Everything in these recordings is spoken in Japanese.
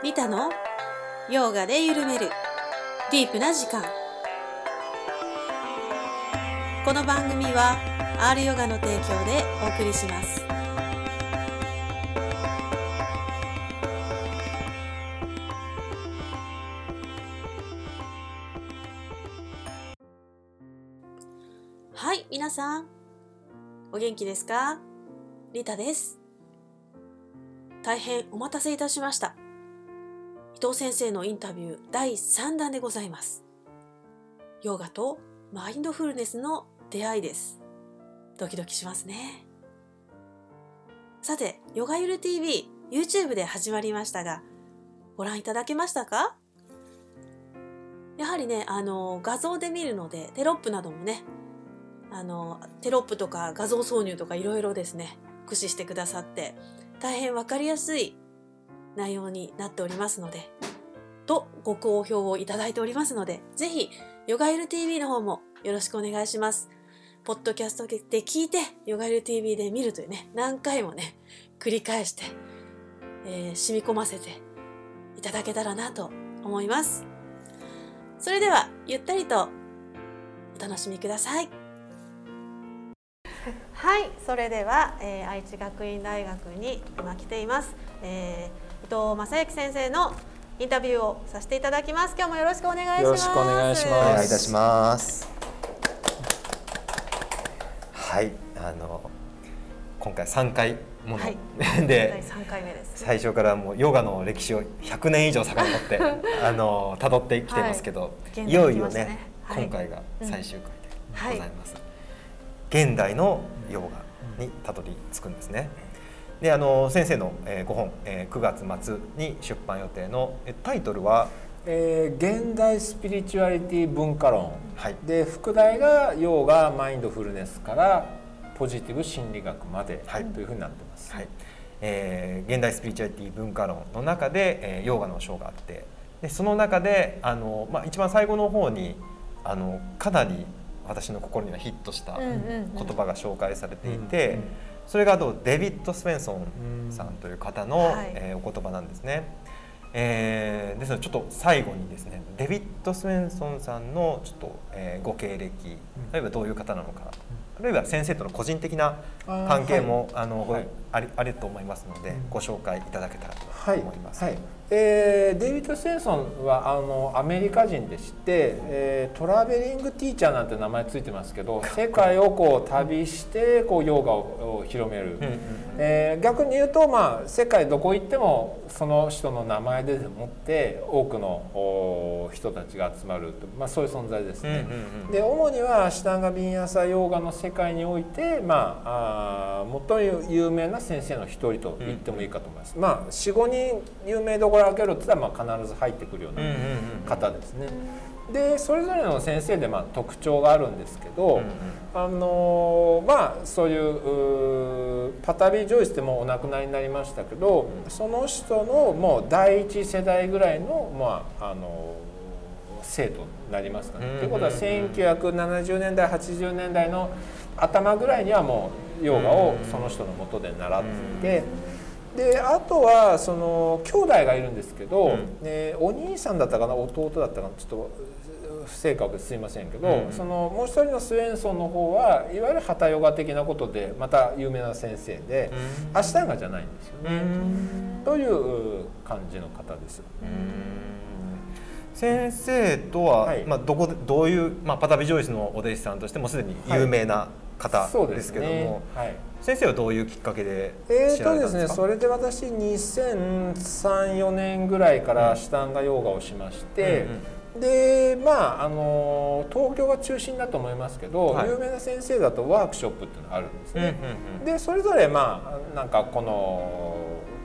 リタの？ヨガで緩める。ディープな時間。この番組は R ヨガの提供でお送りします。はい皆さん。お元気ですか？リタです。大変お待たせいたしました。伊藤先生のインタビュー第3弾でございます。ヨガとマインドフルネスの出会いです。ドキドキしますね。さてヨガゆる TV YouTube で始まりましたがご覧いただけましたか？やはりねあの画像で見るのでテロップなどもねあのテロップとか画像挿入とかいろいろですね駆使してくださって大変わかりやすい内容になっておりますのでとご好評をいただいておりますのでぜひヨガエル TV の方もよろしくお願いします。ポッドキャストで聞いてヨガエル TV で見るというね何回もね繰り返して、えー、染み込ませていただけたらなと思います。それではゆったりとお楽しみください。はいそれでは、えー、愛知学院大学に今来ています、えー、藤正幸先生のインタビューをさせていただきます。今日もよろしくお願いします。よろしくお願いします。お願いいたします。はいあの今回3回もの、はい、で回目です、最初からもうヨガの歴史を100年以上遡って あの辿ってきてますけど、はい、いよいよね、はい、今回が最終回でございます、現代のヨガにたどり着くんですね。であの先生の、えー、5本、えー、9月末に出版予定のえタイトルは？えー、現代スピリチュアリティ文化論、はい、で副題がヨガマインドフルネスからポジティブ心理学まで、はい、というふうになってます。はい。えー、現代スピリチュアリティ文化論の中で、えー、ヨガの章があってでその中であの、まあ、一番最後の方にあのかなり私の心にはヒットした言葉が紹介されていてそれがデビッド・スペンソンさんという方の、えお言葉なんですね。えー、ですのでちょっと最後にですねデビッド・スペンソンさんのちょっと、えー、ご経歴例えばどういう方なのかあるいは先生との個人的な関係もあ、はい、あの、はい、ありあると思いますので、ご紹介いただけたらと思います。はいはい。えー、デイビッド・スウェンソンはあのアメリカ人でして、えー、 traveling teacher なんて名前ついてますけど世界をこう旅してこうヨガを広める、うんうん、えー、逆に言うと、まあ、世界どこ行ってもその人の名前でもって多くの人たちが集まると、まあ、そういう存在ですね。うんうんうん、で主にはアシュタンガ・ヴィンヤサヨーガの世界において、まあ、あ最も有名な先生の一人と言ってもいいかと思います。うん、まあ、45人有名どころ開けろって言ったらまあ必ず入ってくるような方ですね。でそれぞれの先生でまあ特徴があるんですけど、うんうん、あのまあそういうパタビ・ジョイスってもうお亡くなりになりましたけど、うん、その人のもう第一世代ぐらいのまああの生徒になりますかね。と、うん、いうことは1970年代80年代の頭ぐらいにはもうヨガをその人のもとで習っていて。うんであとはその兄弟がいるんですけど、うん、ね、お兄さんだったかな弟だったかなちょっと不正確ですいませんけど、うん、そのもう一人のスウェンソンの方はいわゆるハタヨガ的なことでまた有名な先生で、うん、アシタンガじゃないんですよね、という感じの方です。先生とは、はい、まあ、どこでどういう、まあ、パタビ・ジョイスのお弟子さんとしてもすでに有名な方ですけども、はい、先生はどういうきっかけでえーとですねそれで私2003-4年ぐらいからシタンガヨーガをしまして、うんうん、でまああの東京が中心だと思いますけど、はい、有名な先生だとワークショップっていうのがあるんですね。うんうんうん、でそれぞれまあなんかこの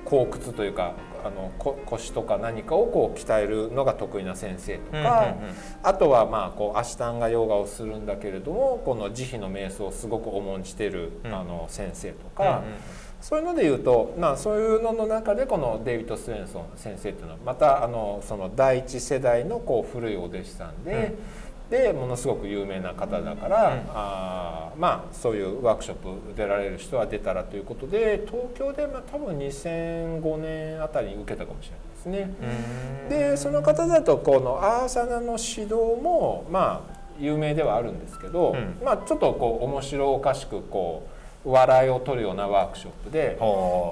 後屈というかあの腰とか何かをこう鍛えるのが得意な先生とか、あとはまあこうアシタンガヨガをするんだけれどもこの慈悲の瞑想をすごく重んじてる、あの先生とか。そういうので言うと、まあ、そういうのの中でこのデイビッド・スウェンソン先生っていうのはまたあのその第一世代のこう古いお弟子さんで、でものすごく有名な方だから、うん、あまあそういうワークショップ出られる人は出たらということで東京でまあ多分2005年あたりに受けたかもしれないですね。うん。でその方だとこのアーサナの指導もまあ有名ではあるんですけど、うん。まあちょっとこう面白おかしくこう笑いを取るようなワークショップで。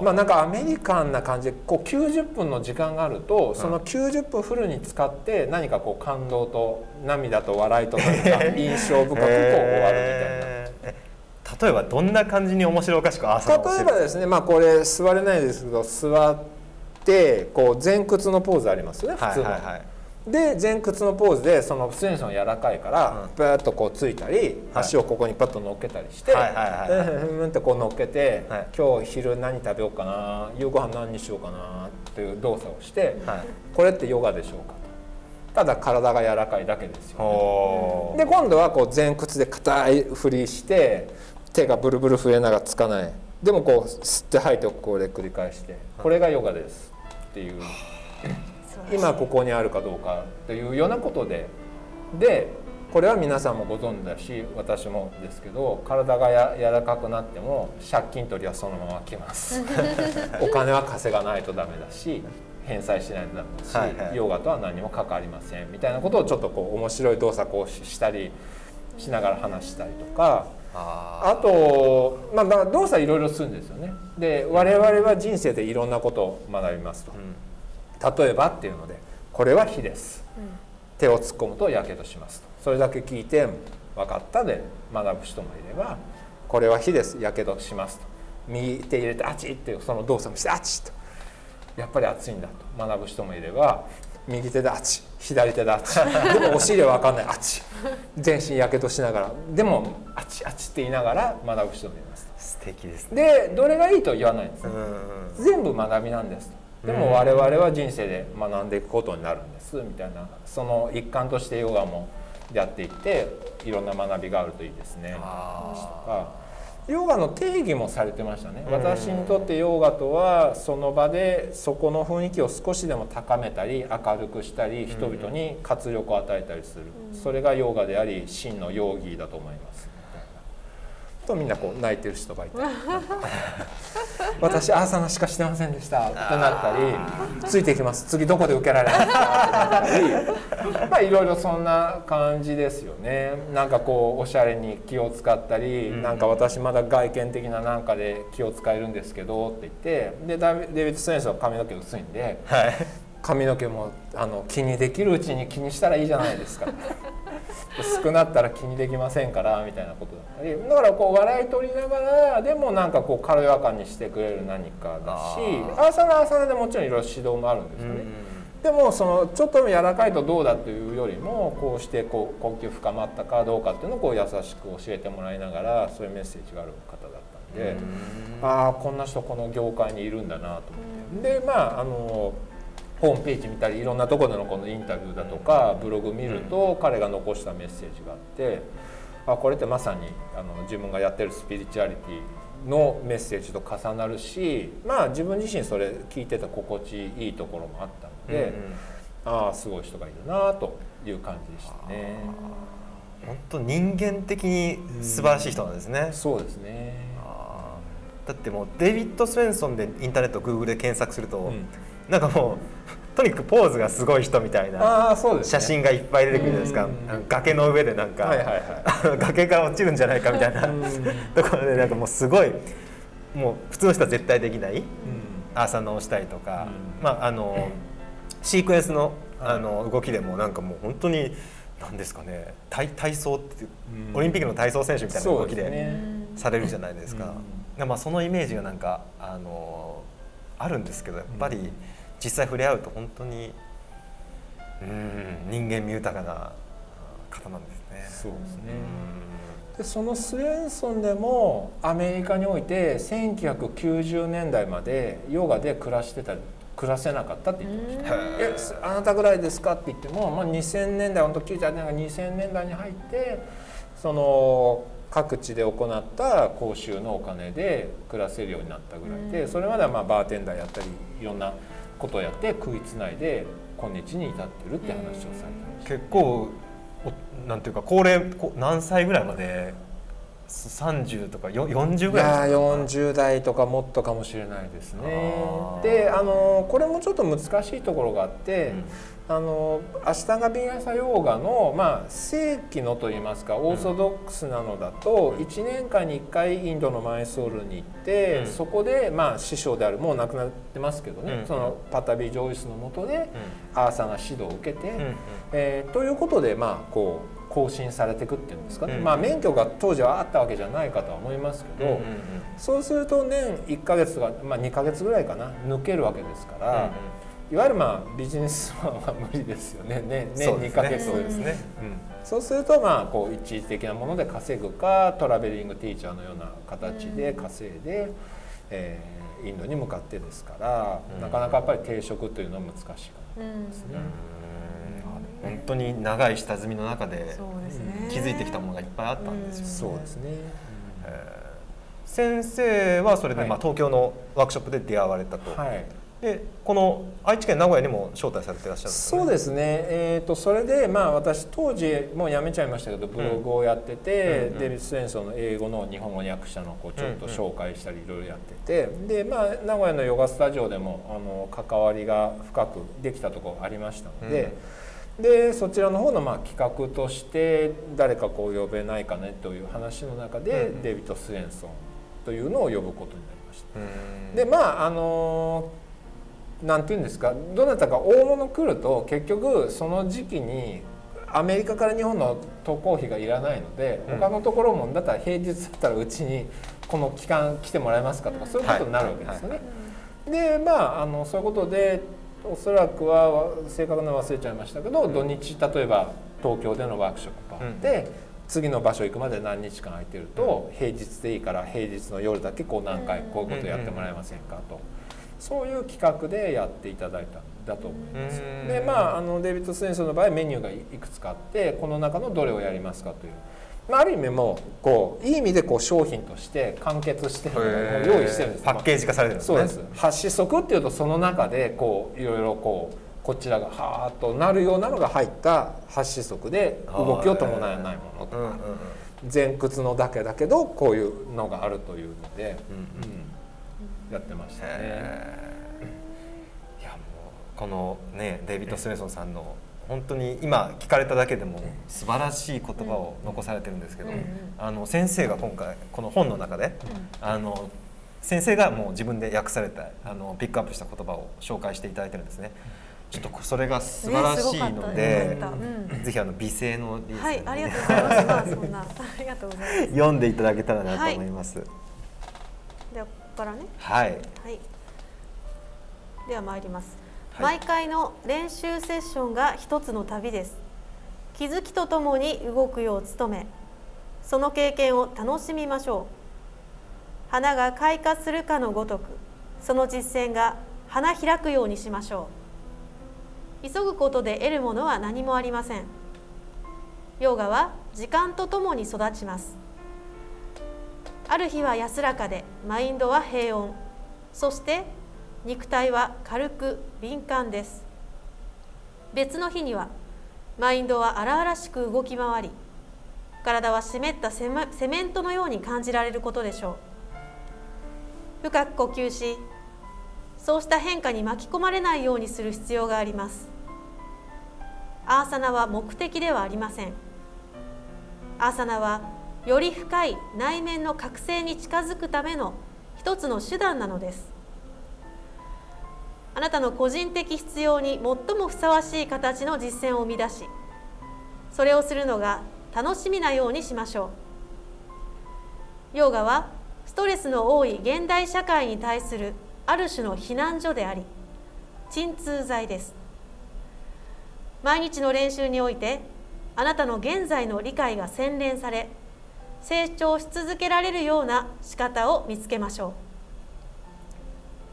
まあなんかアメリカンな感じでこう90分の時間があるとその90分フルに使って何かこう感動と涙と笑いと何か 印象深くこう終わるみたいな。へーえ例えばどんな感じに面白おかしく例えばですねまあこれ座れないですけど座ってこう前屈のポーズありますよね普はい通の。はいはいで前屈のポーズでそのステンション柔らかいからうん。ッとこうついたり、はい。足をここにパッと乗っけたりして、はいはいはいはい。うんうんってこう乗っけて、はい。今日昼何食べようかな夕ご飯何にしようかなっていう動作をして、はい。これってヨガでしょうかと。ただ体が柔らかいだけですよ、で今度はこう前屈で硬い振りして手がブルブル震えながらつかない。でもこう吸って吐いてこれ繰り返してこれがヨガですっていう今ここにあるかどうかというようなことで。でこれは皆さんもご存知だし私もですけど体がや柔らかくなっても借金取りはそのまま来ます。お金は稼がないとダメだし返済しないとダメだし、はいはい。ヨガとは何も関わりません。みたいなことをちょっとこう面白い動作をしたりしながら話したりとか。ああと、まあ、まあ動作いろいろするんですよね。で我々は人生でいろんなことを学びますと。ー。うん例えばっていうのでこれは火です、手を突っ込むとやけどしますと。それだけ聞いて分かったで学ぶ人もいればこれは火です。やけどしますと。右手入れてあちっていうその動作もしてあちと。やっぱり熱いんだと。学ぶ人もいれば右手であち左手であち。でもお尻は分かんない。あち。全身やけどしながら。でもあちあちって言いながら学ぶ人もいます素敵ですね。でどれがいいとは言わないんですね。うん。全部学びなんですとでも我々は人生で学んでいくことになるんですみたいな。その一環としてヨガもやっていっていろんな学びがあるといいですね。あー。話とかヨガの定義もされてましたね。うん。私にとってヨガとはその場でそこの雰囲気を少しでも高めたり明るくしたり人々に活力を与えたりする。それがヨガであり真のヨーギーだと思いますとみんなこう泣いてる人がいて。私アーサナしかしてませんでした。ってなったりついていきます。次どこで受けられますかってなったり。まあいろいろそんな感じですよね。なんかこうおしゃれに気を使ったり、うん。なんか私まだ外見的ななんかで気を使えるんですけどって言って。でダビデビッド・ステンソンは髪の毛薄いんではい。髪の毛もあの気にできるうちに気にしたらいいじゃないですか薄くなったら気にできませんからみたいなことだったりだからこう笑い取りながらでもなんかこう軽やかにしてくれる何かだしあアーサナはアーサナでもちろんいろいろ指導もあるんですよね、でもそのちょっと柔らかいとどうだというよりもこうしてこう呼吸深まったかどうかっていうのをこう優しく教えてもらいながらそういうメッセージがある方だったんで。ああこんな人この業界にいるんだなと思って、でまああのホームページ見たりいろんなところでのこのインタビューだとかブログ見ると彼が残したメッセージがあってあこれってまさにあの自分がやってるスピリチュアリティのメッセージと重なるしまあ自分自身それ聞いてた心地いいところもあったので、ああすごい人がいるなという感じでしたね。本当人間的に素晴らしい人なんですね、そうですね。だってもうデビッド・スウェンソンでインターネット Google で検索すると、うん。なんかもう とにかくポーズがすすごい人みたいな。写真がいっぱい出てくるじゃないですか、うん。あの崖の上でなんか、はいはいはい。崖から落ちるんじゃないかみたいな。うん。ところでなんかもうすごいもう普通の人は絶対できないうん。アーサナをしたりとか、うん。まああのシークエンスのはいあの動きでもなんかもう本当に何ですかね体体操ってオリンピックの体操選手みたいな動きでされるじゃないですか。まあそのイメージがなんかあのあるんですけどやっぱり実際触れ合うと本当にうん人間味豊かな方なんですね。そうですね。うん。でそのスウェンソンでもアメリカにおいて1990年代までヨガで暮らしてた暮らせなかったって言ってました。えすあなたぐらいですかって言っても、まあ、2000年代本当98年が2000年代に入ってその各地で行った講習のお金で暮らせるようになったぐらいで、それまではまあバーテンダーやったりいろんなことをやって食いつないで今日に至ってるって話をされてました。結構おなんていうか高齢こ何歳ぐらいまで30とかよ40いぐらいやですか40代とかもっとかもしれないですね。であのこれもちょっと難しいところがあって、うんあのアシタガビンヤサヨーガの、まあ、正規のといいますかオーソドックスなのだと、1年間に1回インドのマイソールに行って、うん。そこで、まあ、師匠であるもう亡くなってますけどね、うん。そのパタビ・ジョイスのもとで、アーサが指導を受けて、うえーということで、まあ、こう更新されていくっていうんですかね、うんまあ、免許が当時はあったわけじゃないかとは思いますけど、そうすると年1ヶ月とか、まあ、2ヶ月ぐらいかな抜けるわけですから、いわゆるまあビジネスマンは無理ですよね。年年2そうですね。ヶ月そうですね、そうするとまあこう一時的なもので稼ぐかトラベリングティーチャーのような形で稼いで、えーインドに向かってですから、うん。なかなかやっぱり定職というのは難しいかうんもですね。うん。本当に長い下積みの中で気づいてきたものがいっぱいあったんですよ、うん。そうですね。えー先生はそれで、はい。まあ、東京のワークショップで出会われたと、はい。でこの愛知県名古屋にも招待されていらっしゃるね。そうですね、えー、とそれで、まあ、私当時もう辞めちゃいましたけどブログをやってて、うんデビッド・スレンソンの英語の日本語訳者のこうちょっとうん紹介したりいろいろやっててで、まあ、名古屋のヨガスタジオでもあの関わりが深くできたところありましたので。でそちらの方のまあ企画として誰かこう呼べないかねという話の中で、うんデビッド・スレンソンというのを呼ぶことになりました。うん。でまああのなんていうんですかどなたか大物来ると結局その時期にアメリカから日本の渡航費がいらないので、うん。他のところもだったら平日だったらうちにこの期間来てもらえますかとかそういうことになるわけですよね。でまああのそういうことでおそらくは正確なの忘れちゃいましたけど、土日例えば東京でのワークショップがあって、次の場所行くまで何日間空いてると、平日でいいから平日の夜だけこう何回こういうことやってもらえませんかと、そういう企画でやっていただいたんだと思います。うん。でまああのデビッド・スレンソンの場合メニューがいくつかあってこの中のどれをやりますかという。まあ、ある意味もうこういい意味でこう商品として完結して用意してるんです。パッケージ化されてるんですね。そうです。発子則っていうとその中でこういろいろこうこちらがはーっとなるようなのが入った発子則で動きを伴わないものとか前屈のだけだけどこういうのがあるというので、うんうん。うんやってましたね。いやもうこのねデイビッド・スメソンさんの本当に今聞かれただけでも素晴らしい言葉を残されてるんですけど、あの先生が今回この本の中で、あの先生がもう自分で訳されたあのピックアップした言葉を紹介していただいてるんですね。ちょっとそれが素晴らしいのねで、ぜひあの美声のはい、ありがとうございます。まあそんなありがとうございます。読んでいただけたらなと思います。ではここからね。はい。はい。では参ります。はい毎回の練習セッションが一つの旅です。気づきとともに動くよう努め、その経験を楽しみましょう。花が開花するかのごとく、その実践が花開くようにしましょう。急ぐことで得るものは何もありません。ヨガは時間とともに育ちます。ある日は安らかでマインドは平穏。そして肉体は軽く敏感です。別の日にはマインドは荒々しく動き回り体は湿ったセメントのように感じられることでしょう。深く呼吸しそうした変化に巻き込まれないようにする必要があります。アーサナは目的ではありません。アーサナはより深い内面の覚醒に近づくための一つの手段なのです。あなたの個人的必要に最もふさわしい形の実践を生み出しそれをするのが楽しみなようにしましょう。ヨガはストレスの多い現代社会に対するある種の避難所であり鎮痛剤です。毎日の練習においてあなたの現在の理解が洗練され成長し続けられるような仕方を見つけましょう。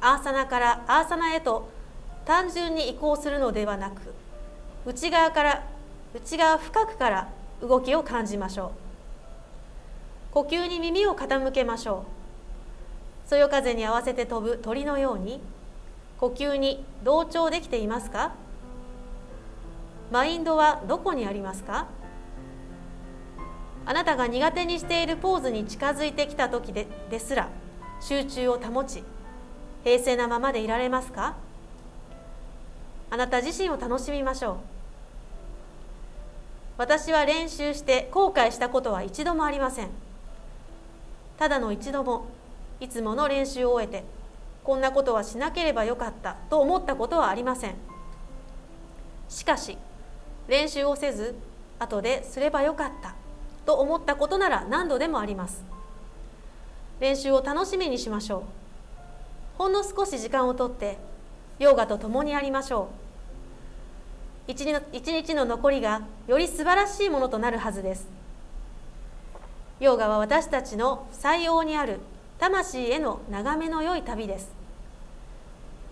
アーサナからアーサナへと単純に移行するのではなく内側から内側深くから動きを感じましょう。呼吸に耳を傾けましょう。そよ風に合わせて飛ぶ鳥のように呼吸に同調できていますか？マインドはどこにありますか？あなたが苦手にしているポーズに近づいてきた時でですら集中を保ち平静なままでいられますか？あなた自身を楽しみましょう。私は練習して後悔したことは一度もありません。ただの一度もいつもの練習を終えてこんなことはしなければよかったと思ったことはありません。しかし練習をせず後ですればよかった。と思ったことなら何度でもあります。練習を楽しみにしましょう。ほんの少し時間をとってヨガと共にやりましょう。一日の一日の残りがより素晴らしいものとなるはずです。ヨガは私たちの採用にある魂への眺めの良い旅です。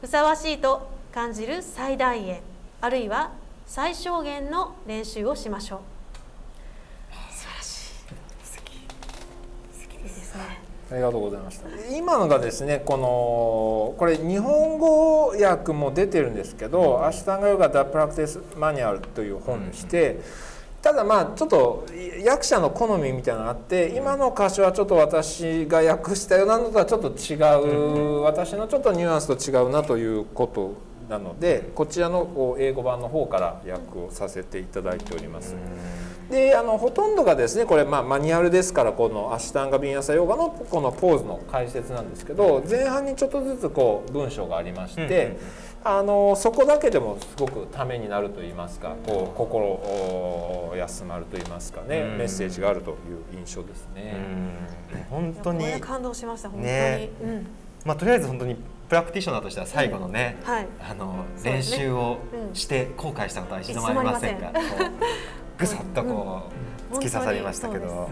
ふさわしいと感じる最大限あるいは最小限の練習をしましょう素晴らしいいいですねありがとうございました。今のがですねこのこれ日本語訳も出てるんですけど「アシュタンガヨガ・ダ・プラクティス・マニュアル」という本でしてただまあちょっと役者の好みみたいなのがあって今の歌詞はちょっと私が訳したようなのとはちょっと違う私のちょっとニュアンスと違うなということなのでこちらの英語版の方から訳をさせていただいております。であのほとんどがですねこれ、まあ、マニュアルですからこのアシュタンガビンヤサヨガのこのポーズの解説なんですけど前半にちょっとずつこう文章がありまして、あのそこだけでもすごくためになると言いますかこう心休まると言いますかね、メッセージがあるという印象ですね。本当に感動しました本当に、ね。うん。まあ、とりあえず本当にプラクティショナーとしては最後のね、うんはい。あの練習をうん。して後悔したことは一度もありませんが、こうぐさっとこう突き刺さりましたけど、本当に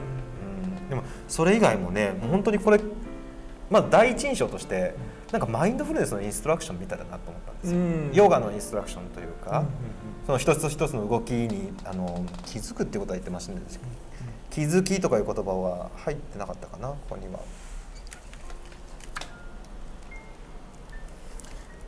うん。でもそれ以外もねもう本当にこれ、まあ、第一印象としてなんかマインドフルネスのインストラクションみたいだなと思ったんですよ。うん。ヨガのインストラクションというか、その一つ一つの動きにあの気づくっていうことは言ってませんでしたけど、気づきとかいう言葉は入ってなかったかなここには。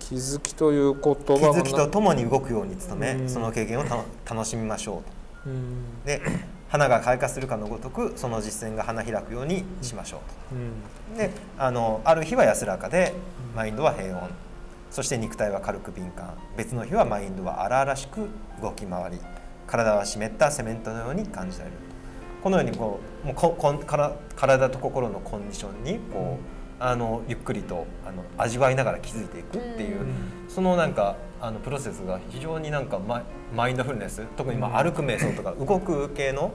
気づきという言葉気づきとともに動くように努め、うん。その経験をた楽しみましょううん。とで花が開花するかのごとくその実践が花開くようにしましょううん。とであのある日は安らかでマインドは平穏。そして肉体は軽く敏感。別の日はマインドは荒々しく動き回り。体は湿ったセメントのように感じられる。このようにこうもうここんから体と心のコンディションにこう、あのゆっくりとあの味わいながら気づいていくっていう、うん。そのなんかあのプロセスが非常になんかマイマインドフルネス特にまあ歩く瞑想とか動く系の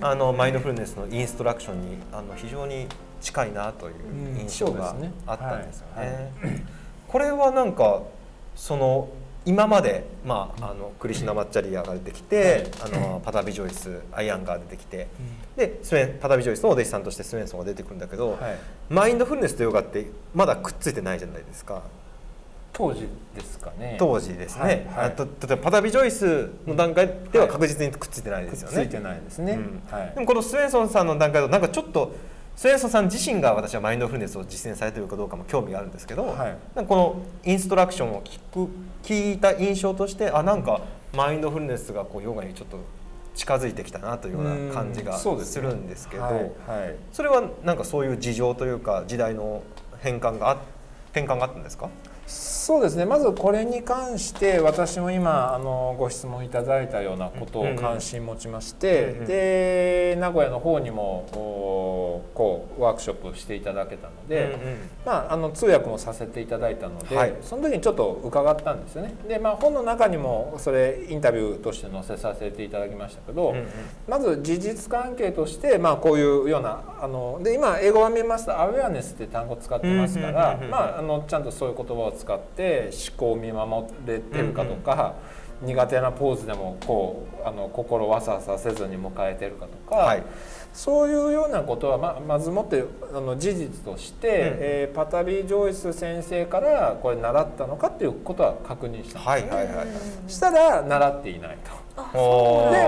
うん。あのマインドフルネスのインストラクションにあの非常に近いなといううん。印象があったんですよはい。ね。これはなんかその今まで、まあ、あのクリシュナ・マッチャリアが出てきて、あのパタビ・ジョイスアイアンが出てきてでスウェンパタビ・ジョイスのお弟子さんとしてスウェンソンが出てくるんだけど、はい。マインドフルネスとヨガってまだくっついてないじゃないですか。当時ですかね。当時ですね、はいはい。例えばパタビ・ジョイスの段階では確実にくっついてないですよね。ついてないですね、うん。はい。でもこのスウェンソンさんの段階だとなんかちょっとスウェンソンさん自身が私はマインドフルネスを実践されているかどうかも興味があるんですけど、はい。このインストラクションを聞く聞いた印象としてあなんかマインドフルネスがこうヨガにちょっと近づいてきたなというような感じがするんですけど、はいはい。それはなんかそういう事情というか時代の変換があ転換があったんですか？そうですね。まずこれに関して私も今あのご質問いただいたようなことを関心持ちまして、うんうんで名古屋の方にもおこうワークショップしていただけたので、うんうん。まあ、あの通訳もさせていただいたので、はい。その時にちょっと伺ったんですよね。で、まあ、本の中にもそれインタビューとして載せさせていただきましたけど、うんうん。まず事実関係として、まあ、こういうようなあので今英語版見ます。と「アウェアネス」って単語を使ってますからまああのちゃんとそういう言葉を使って思考を見守れてるかとか、苦手なポーズでもこうあの心わさわさせずに迎えてるかとか、はい。そういうようなことはままずもってあの事実として、えーパタビ・ジョイス先生からこれ習ったのかっていうことは確認したんですはいはい。したら習っていないと。で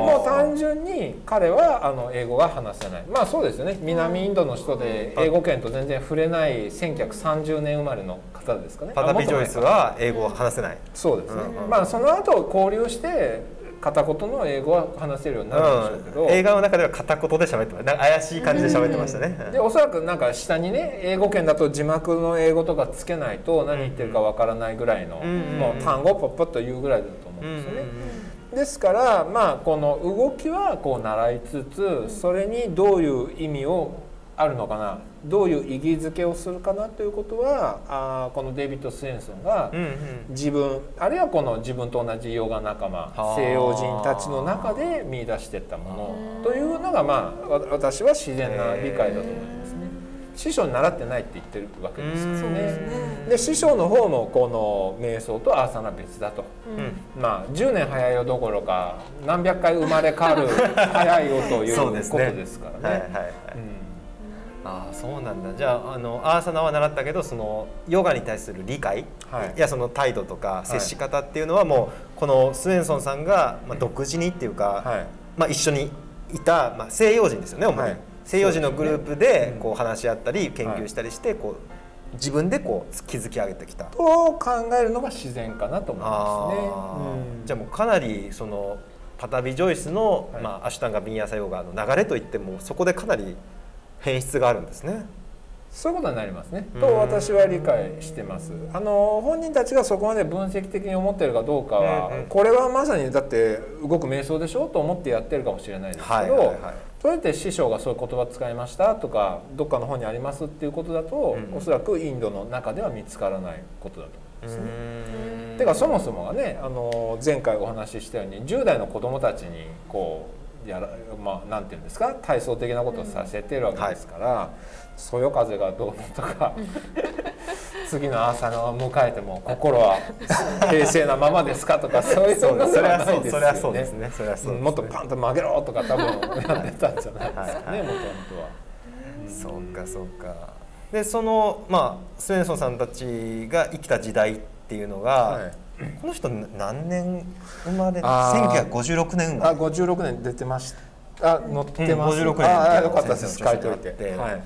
もう単純に彼はあの英語が話せない。まあそうですよね。南インドの人で英語圏と全然触れない1930年生まれの方ですかね？パタビ・ジョイスは英語を話せない。そうですね、うんうんまあその後交流して片言の英語は話せるようになるんでしょうけど、うん。映画の中では片言で喋ってまし怪しい感じで喋ってましたね、でおそらくなんか下にね英語圏だと字幕の英語とかつけないと何言ってるかわからないぐらいの、うんもう単語をポッポッと言うぐらいだと思うんですよね。ですからまあこの動きはこう習いつつそれにどういう意味をあるのかなどういう意義づけをするかなということはあーこのデイビッド・スウェンソンがうんうん。自分あるいはこの自分と同じヨガ仲間はあ。西洋人たちの中で見出していったものというのがまあわ私は自然な理解だと思いますね。師匠に習ってないって言ってるわけですからね。で師匠の方もこの瞑想とアーサナ別だと。うん。まあ10年早いよどころか何百回生まれ変わる早いよということですね。ですからね。はいはいはい、ああそうなんだ。じゃああのアーサナは習ったけどそのヨガに対する理解、はい。い、やその態度とか接し方っていうのはもうこのスウェンソンさんが、まあ、独自にっていうか、はい。まあ、一緒にいた、まあ、西洋人ですよね主に、はい。西洋人のグループでこう話し合ったり研究したりしてこう自分でこう築き上げてきた。と考えるのが自然かなと思いますね。うん。じゃあもうかなりそのパタビ・ジョイスの、はい。まあ、アシュタンガ・ビンヤサヨガの流れといってもそこでかなり変質があるんですね。そういうことになりますね。うん。と私は理解してます。あの本人たちがそこまで分析的に思ってるかどうかは、うんうん。これはまさにだって動く瞑想でしょと思ってやってるかもしれないですけど、それって師匠がそういう言葉使いましたとかどっかの本にありますっていうことだと、うん。おそらくインドの中では見つからないことだと思うんですね。てかそもそもがねあの前回お話ししたように10代の子供たちにこうやらまあなんていうんですか？体操的なことをさせてるわけですから、そよ風がどうのとか 次の朝を迎えても心は平静なままですかとか そういうのそうですそれははないですそうそれはよね。ね。それはそうですね。もっとパンと曲げろとか多分やってたんじゃないですかねはい。はいもともとは。そうかそうか。でそのまあスウェンソンさんたちが生きた時代っていうのが、はいこの人何年生まれあー。1956年生まあれ56年出てましたあ載ってます、うん56年。ああよかったです。書いといて。はい。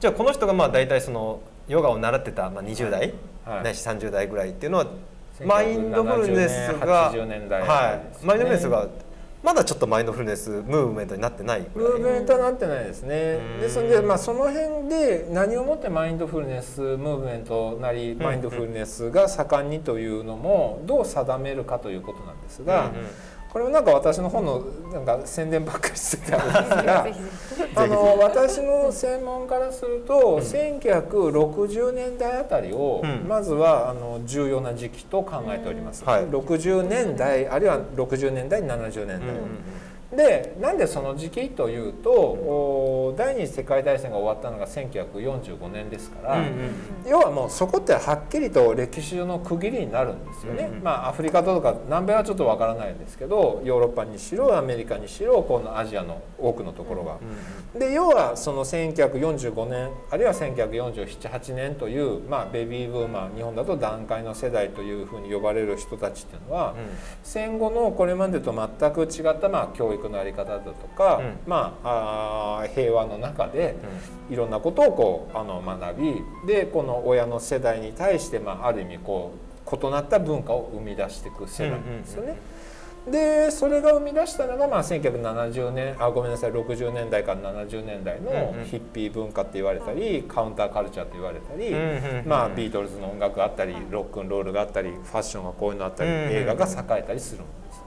じゃあこの人がまあ大体そのヨガを習ってた、まあ、20代、はい。ないし30代ぐらいっていうのはマインドフルネスが、80年代はい、マインドフルネスがまだちょっとマインドフルネスムーブメントになってないムーブメントはなってない。ですねうん。ですので、まあ、その辺で何をもってマインドフルネスムーブメントなりんマインドフルネスが盛んにというのもどう定めるかということなんですが、うんうんこれはなんか私の本のなんか宣伝ばっかりしてたんですが あの私の専門からすると、1960年代あたりを、うん。まずはあの重要な時期と考えております、はい。60年代あるいは60年代70年代、でなんでその時期というと、お第二次世界大戦が終わったのが1945年ですから、うんうん要はもうそこってはっきりと歴史上の区切りになるんですよね、うんうんまあアフリカとか南米はちょっとわからないですけどヨーロッパにしろアメリカにしろこのアジアの多くのところが。で要はその1945年あるいは1947年という、まあ、ベビーブーマー日本だと団塊の世代というふうに呼ばれる人たちっていうのは、戦後のこれまでと全く違った、まあ、教育のあり方だとか、うん。まあ、あー平和の中でいろんなことをこうあの学びでこの親の世代に対して、まあ、ある意味こう異なった文化を生み出していく世代なんですよね。でそれが生み出したのが、まあ、1970年あごめんなさい60年代から70年代のうんうん。ヒッピー文化って言われたり、カウンターカルチャーって言われたり、うんうんうんまあ、ビートルズの音楽があったりロックンロールがあったりファッションがこういうのあったり、うんうん映画が栄えたりするんです。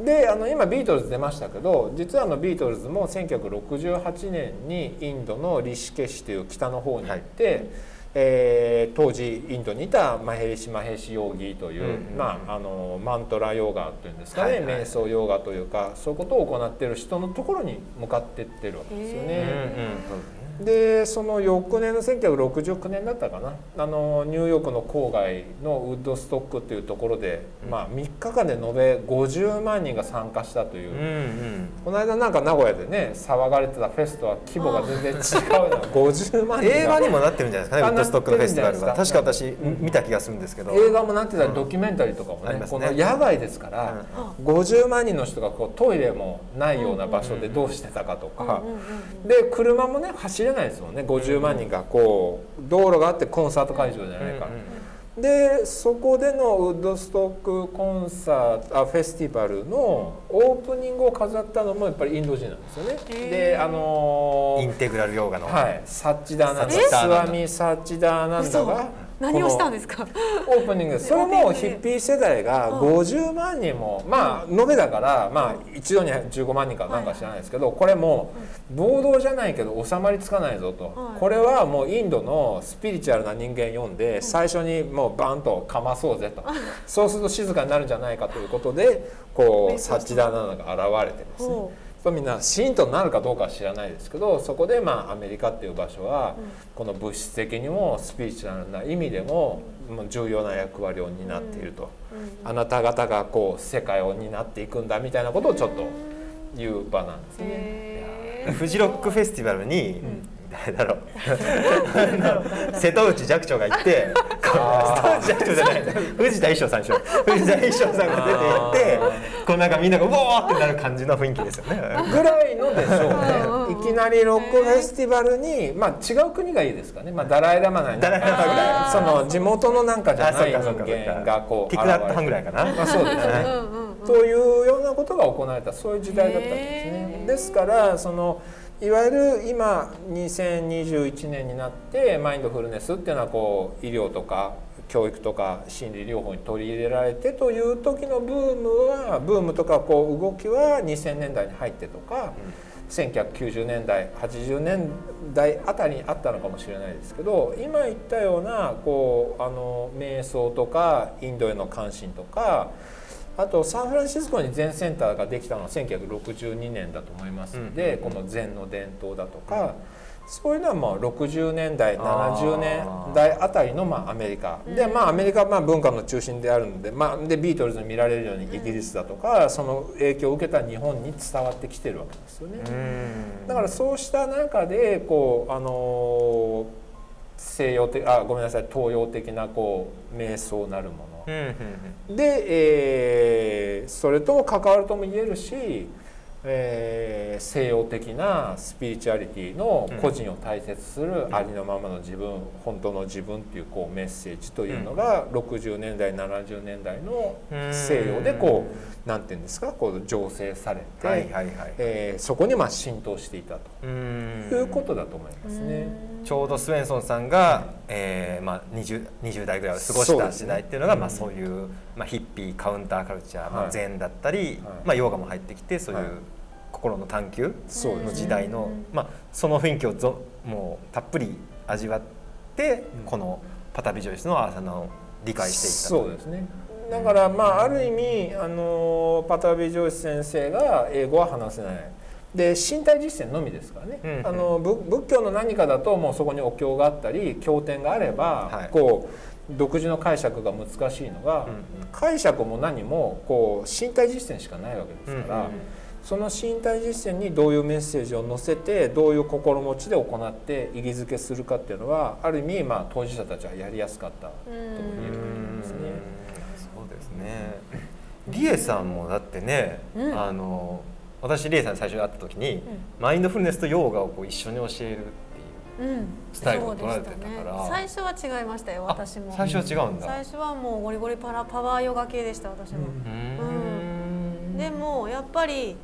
であの今ビートルズ出ましたけど実はあのビートルズも1968年にインドのリシケシという北の方に行って、えー当時インドにいたマヘリシ・マヘシヨーギーという、うんうんうん。まあ、あのマントラヨーガというんですかね、はいはい。瞑想ヨーガというかそういうことを行っている人のところに向かっていってるわけですようんうんでその翌年の1969年だったかな。あのニューヨークの郊外のウッドストックっていうところで、まあ、3日間で延べ50万人が参加したという、うんうんこの間なんか名古屋でね騒がれてたフェスとは規模が全然 違うの50万人が。映画にもなってるんじゃない？ですか。ねあウッドストックのフェスティバルは。確か私見た気がするんですけど。映画もなってたりドキュメンタリーとかもね,、ね。この野外ですから、50万人の人がこうトイレもないような場所でどうしてたかとか、で車もね走れないですもんね。50万人がこう道路があってコンサート会場じゃないか。ら。でそこでのウッドストックコンサートあフェスティバルのオープニングを飾ったのもやっぱりインド人なんですよね。であのーインテグラルヨーガの、はい、サッチダーナンダサッチダーナンダスワミ・サッチダーナンダが何をしたんでですか？オープニングそれもヒッピー世代がうん。50万人もまあ延べだからまあ一度に15万人かなんか知らないですけどこれも暴動じゃないけど収まりつかないぞと。はい。これはもうインドのスピリチュアルな人間読んで最初にもうバンとかまそうぜと。そうすると静かになるんじゃないかということでこうサッチダーナンダが現れてですねほそうみんなシーンとなるかどうかは知らないですけどそこでまあアメリカっていう場所はこの物質的にもスピリチュアルな意味でももう重要な役割を担っていると、あなた方がこう世界を担っていくんだみたいなことをちょっと言う場なんですね。フジロックフェスティバルに、誰だろう。瀬戸内寂聴が行って あ 瀬戸内寂聴じゃない。藤田一生さんでしょ。藤田一生さんが出て行ってこうなんかみんながうわーってなる感じの雰囲気ですよね。ぐらいのでしょうね。いきなりロックフェスティバルに、まあ、違う国がいいですかね、まあ、ダライ・ラマなりダライラマぐらいその地元のなんかじゃない人間がこうティクラットハンぐらいかな。まあ、そうですね。うというようなことが行われた。そういう時代だったんですね。ですからそのいわゆる今2021年になってマインドフルネスっていうのはこう医療とか教育とか心理療法に取り入れられてという時のブームはブームとかこう動きは2000年代に入ってとか、1990年代80年代あたりにあったのかもしれないですけど今言ったようなこうあの瞑想とかインドへの関心とかあとサンフランシスコに全センターができたのは1962年だと思いますので、うんこの禅の伝統だとか、そういうのはもう60年代あー。70年代あたりのまあアメリカ、でまあアメリカはまあ文化の中心であるので,、まあ、でビートルズに見られるようにイギリスだとか、その影響を受けた日本に伝わってきてるわけですよね。うん。だからそうした中でこうあの西洋的あごめんなさい東洋的なこう瞑想なるもの、で、えーそれとも関わるとも言えるし、えー西洋的なスピリチュアリティの個人を大切するありのままの自分、本当の自分っていうこうメッセージというのが60年代70年代の西洋でこうなんていうんですか？こう醸成されて、はいはいはい。えーそこにまあ浸透していたと。うん。いうことだと思いますね。ちょうどスウェンソンさんが、えーまあ、20, 20代ぐらいを過ごした時代っていうのがうんまあ、そういう、まあ、ヒッピーカウンターカルチャー、まあ、はい。禅だったり、はい。まあ、ヨガも入ってきてそういうはい心の探求の時代の、まあ、その雰囲気をぞもうたっぷり味わって、うん。このパタビジョイスのアーサナを理解していったそうですね。だからまあある意味あのパタビ・ジョイス先生が英語は話せない。で身体実践のみですからね、うんあの仏仏教の何かだともうそこにお経があったり経典があれば、はい。こう独自の解釈が難しいのが、うんうん。解釈も何もこう身体実践しかないわけですから、うんうんその身体実践にどういうメッセージを載せてどういう心持ちで行って意義づけするかっていうのはある意味まあ当事者たちはやりやすかったとも言えると思いますね。そうですね。リエさんもだってね、うん。あの私リエさんに最初に会った時に、マインドフルネスとヨーガをこう一緒に教えるっていう。うん。スタイルを取られてたから。そうでしたね。最初は違いましたよ私も。最初は違うんだ。最初はもうゴリゴリパラパワーヨガ系でした私も、うーん。でもやっぱり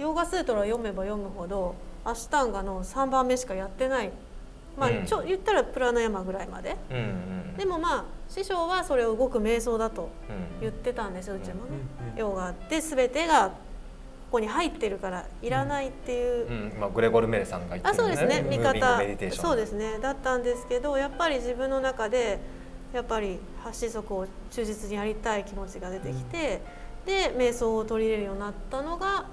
ヨガスートラを読めば読むほどアシュタンガの3番目しかやってない。まあ、うん。ちょ言ったらプラナヤマぐらいまで。うんうん。でもまあ師匠はそれを動く瞑想だとうん言ってたんですようちもね、うんヨガって全てがここに入ってるからいらないっていう、うん、まあグレゴルメレさんが言ってるあそうですね。見ムービング方メディテーションそうですね。だったんですけどやっぱり自分の中でやっぱり発子則を忠実にやりたい気持ちが出てきて、で瞑想を取り入れるようになったのが